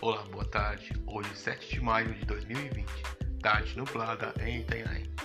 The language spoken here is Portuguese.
Olá, boa tarde. Hoje, 7 de maio de 2020, tarde nublada em Itanhaém.